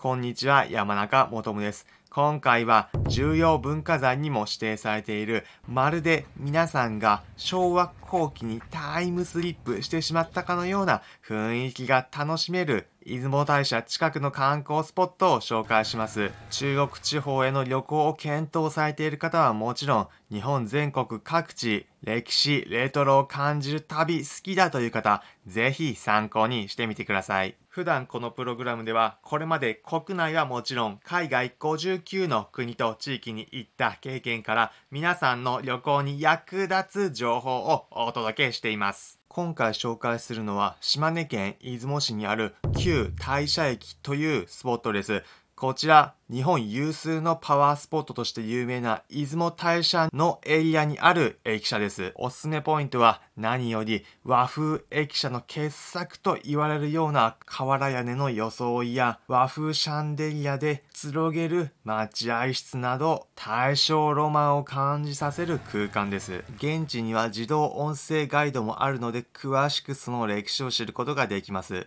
こんにちは、山中もとです。今回は重要文化財にも指定されているまるで皆さんが昭和後期にタイムスリップしてしまったかのような雰囲気が楽しめる出雲大社近くの観光スポットを紹介します。中国地方への旅行を検討されている方はもちろん日本全国各地歴史、レトロを感じる旅好きだという方、ぜひ参考にしてみてください。普段このプログラムではこれまで国内はもちろん海外59の国と地域に行った経験から皆さんの旅行に役立つ情報をお届けしています。今回紹介するのは島根県出雲市にある旧大社駅というスポットです。こちら、日本有数のパワースポットとして有名な出雲大社のエリアにある駅舎です。おすすめポイントは何より和風駅舎の傑作と言われるような瓦屋根の装いや和風シャンデリアでつろげる待合室など大正ロマンを感じさせる空間です。現地には自動音声ガイドもあるので詳しくその歴史を知ることができます。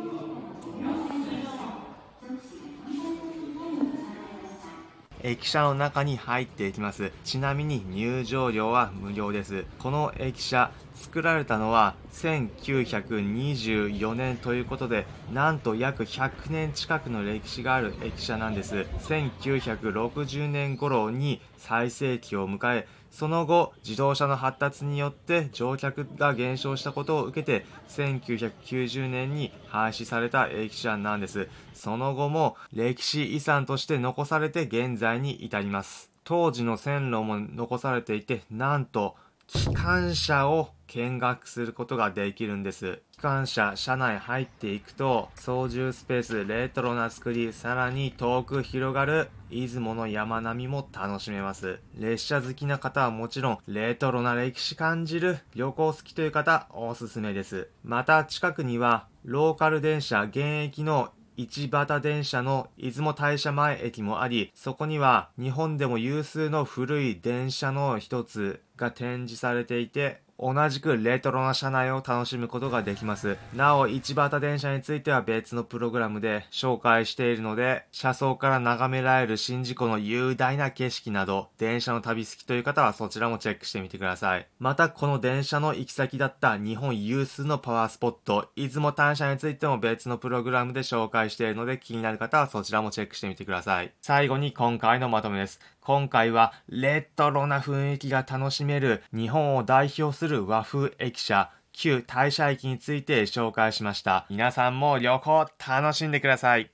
駅舎の中に入っていきます。ちなみに入場料は無料です。この駅舎、作られたのは1924年ということで、なんと約100年近くの歴史がある駅舎なんです。1960年頃に最盛期を迎え、その後、自動車の発達によって乗客が減少したことを受けて、1990年に廃止された駅舎なんです。その後も歴史遺産として残されて現在に至ります。当時の線路も残されていて、なんと機関車を見学することができるんです。機関車、車内入っていくと、操縦スペース、レトロな作り、さらに遠く広がる出雲の山並みも楽しめます。列車好きな方はもちろん、レトロな歴史感じる旅行好きという方、おすすめです。また、近くには、ローカル電車、現役の一畑電車の出雲大社前駅もあり、そこには日本でも有数の古い電車の一つが展示されていて、同じくレトロな車内を楽しむことができます。なお、市畑電車については別のプログラムで紹介しているので、車窓から眺められる宍道湖の雄大な景色など、電車の旅好きという方はそちらもチェックしてみてください。また、この電車の行き先だった日本有数のパワースポット、出雲大社についても別のプログラムで紹介しているので、気になる方はそちらもチェックしてみてください。最後に今回のまとめです。今回はレトロな雰囲気が楽しめる日本を代表する和風駅舎旧大社駅について紹介しました。皆さんも旅行楽しんでください。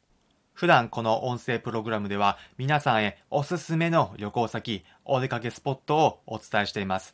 普段この音声プログラムでは皆さんへおすすめの旅行先、お出かけスポットをお伝えしています。